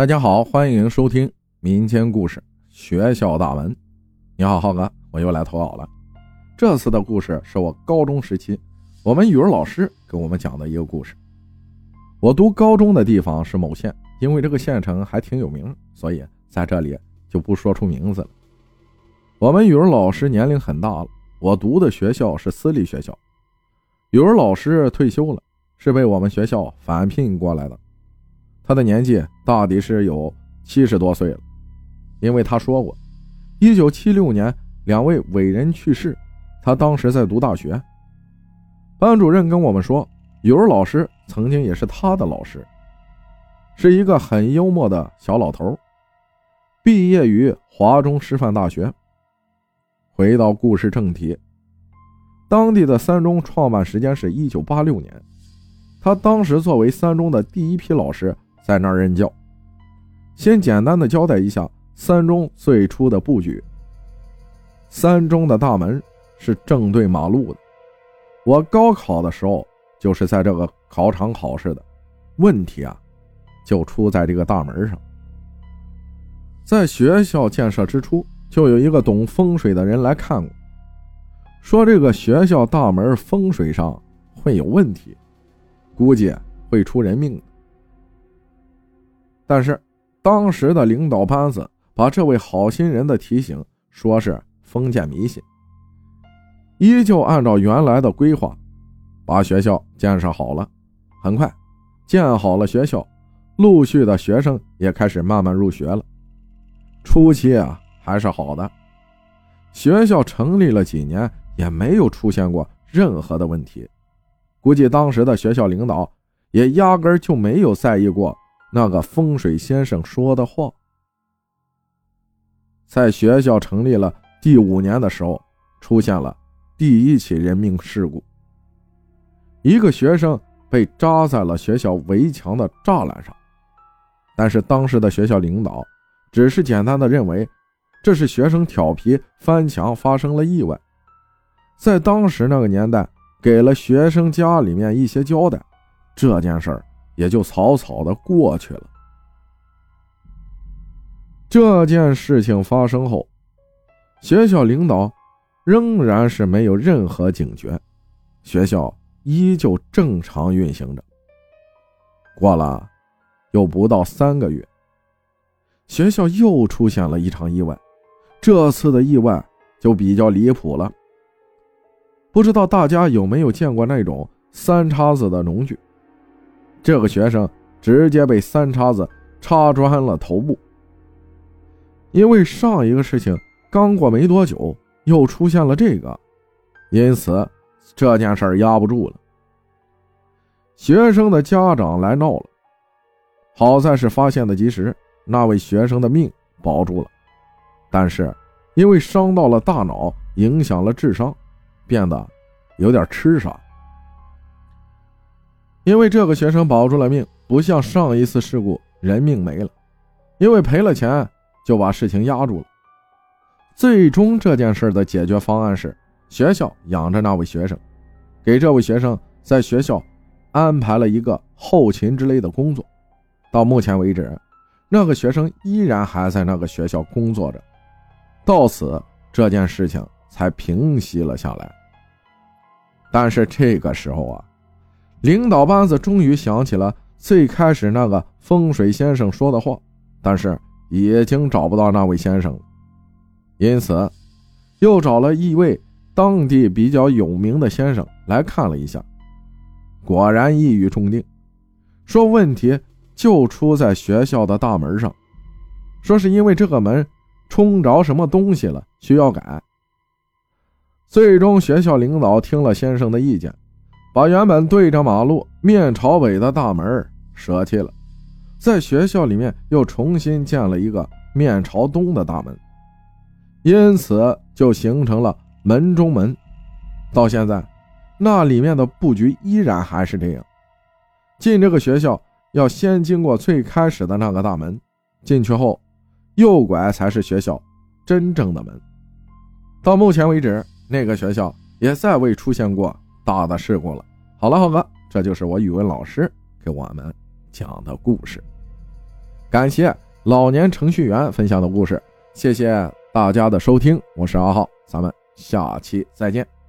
大家好，欢迎收听民间故事《学校大门》。你好，浩哥，我又来投稿了。这次的故事是我高中时期我们语文老师给我们讲的一个故事。我读高中的地方是某县，因为这个县城还挺有名，所以在这里就不说出名字了。我们语文老师年龄很大了，我读的学校是私立学校，语文老师退休了，是被我们学校返聘过来的。他的年纪大抵是有七十多岁了，因为他说过，一九七六年两位伟人去世，他当时在读大学。班主任跟我们说，语文老师曾经也是他的老师，是一个很幽默的小老头，毕业于华中师范大学。回到故事正题，当地的三中创办时间是一九八六年，他当时作为三中的第一批老师。在那儿任教。先简单的交代一下三中最初的布局。三中的大门是正对马路的。我高考的时候就是在这个考场考试的。问题啊，就出在这个大门上。在学校建设之初，就有一个懂风水的人来看过，说这个学校大门风水上会有问题，估计会出人命。但是，当时的领导班子把这位好心人的提醒说是封建迷信，依旧按照原来的规划，把学校建设好了。很快，建好了学校，陆续的学生也开始慢慢入学了。初期啊还是好的，学校成立了几年也没有出现过任何的问题，估计当时的学校领导也压根就没有在意过。那个风水先生说的话，在学校成立了第五年的时候，出现了第一起人命事故。一个学生被扎在了学校围墙的栅栏上，但是当时的学校领导只是简单的认为这是学生调皮翻墙发生了意外，在当时那个年代，给了学生家里面一些交代，这件事儿。也就草草的过去了。这件事情发生后，学校领导仍然是没有任何警觉，学校依旧正常运行着。过了又不到三个月，学校又出现了一场意外，这次的意外就比较离谱了。不知道大家有没有见过那种三叉子的农具？这个学生直接被三叉子插穿了头部。因为上一个事情刚过没多久，又出现了这个，因此这件事压不住了。学生的家长来闹了，好在是发现的及时，那位学生的命保住了，但是因为伤到了大脑，影响了智商，变得有点痴傻。因为这个学生保住了命，不像上一次事故人命没了，因为赔了钱就把事情压住了。最终这件事的解决方案是学校养着那位学生，给这位学生在学校安排了一个后勤之类的工作。到目前为止，那个学生依然还在那个学校工作着。到此这件事情才平息了下来。但是这个时候啊。领导班子终于想起了最开始那个风水先生说的话，但是已经找不到那位先生了，因此又找了一位当地比较有名的先生来看了一下，果然一语中的，说问题就出在学校的大门上，说是因为这个门冲着什么东西了，需要改。最终学校领导听了先生的意见。把原本对着马路、面朝北的大门舍弃了，在学校里面又重新建了一个面朝东的大门，因此就形成了门中门。到现在，那里面的布局依然还是这样。进这个学校要先经过最开始的那个大门，进去后右拐才是学校真正的门。到目前为止，那个学校也再未出现过。大的事故了。好了，浩哥，这就是我语文老师给我们讲的故事。感谢老年程序员分享的故事，谢谢大家的收听，我是阿浩，咱们下期再见。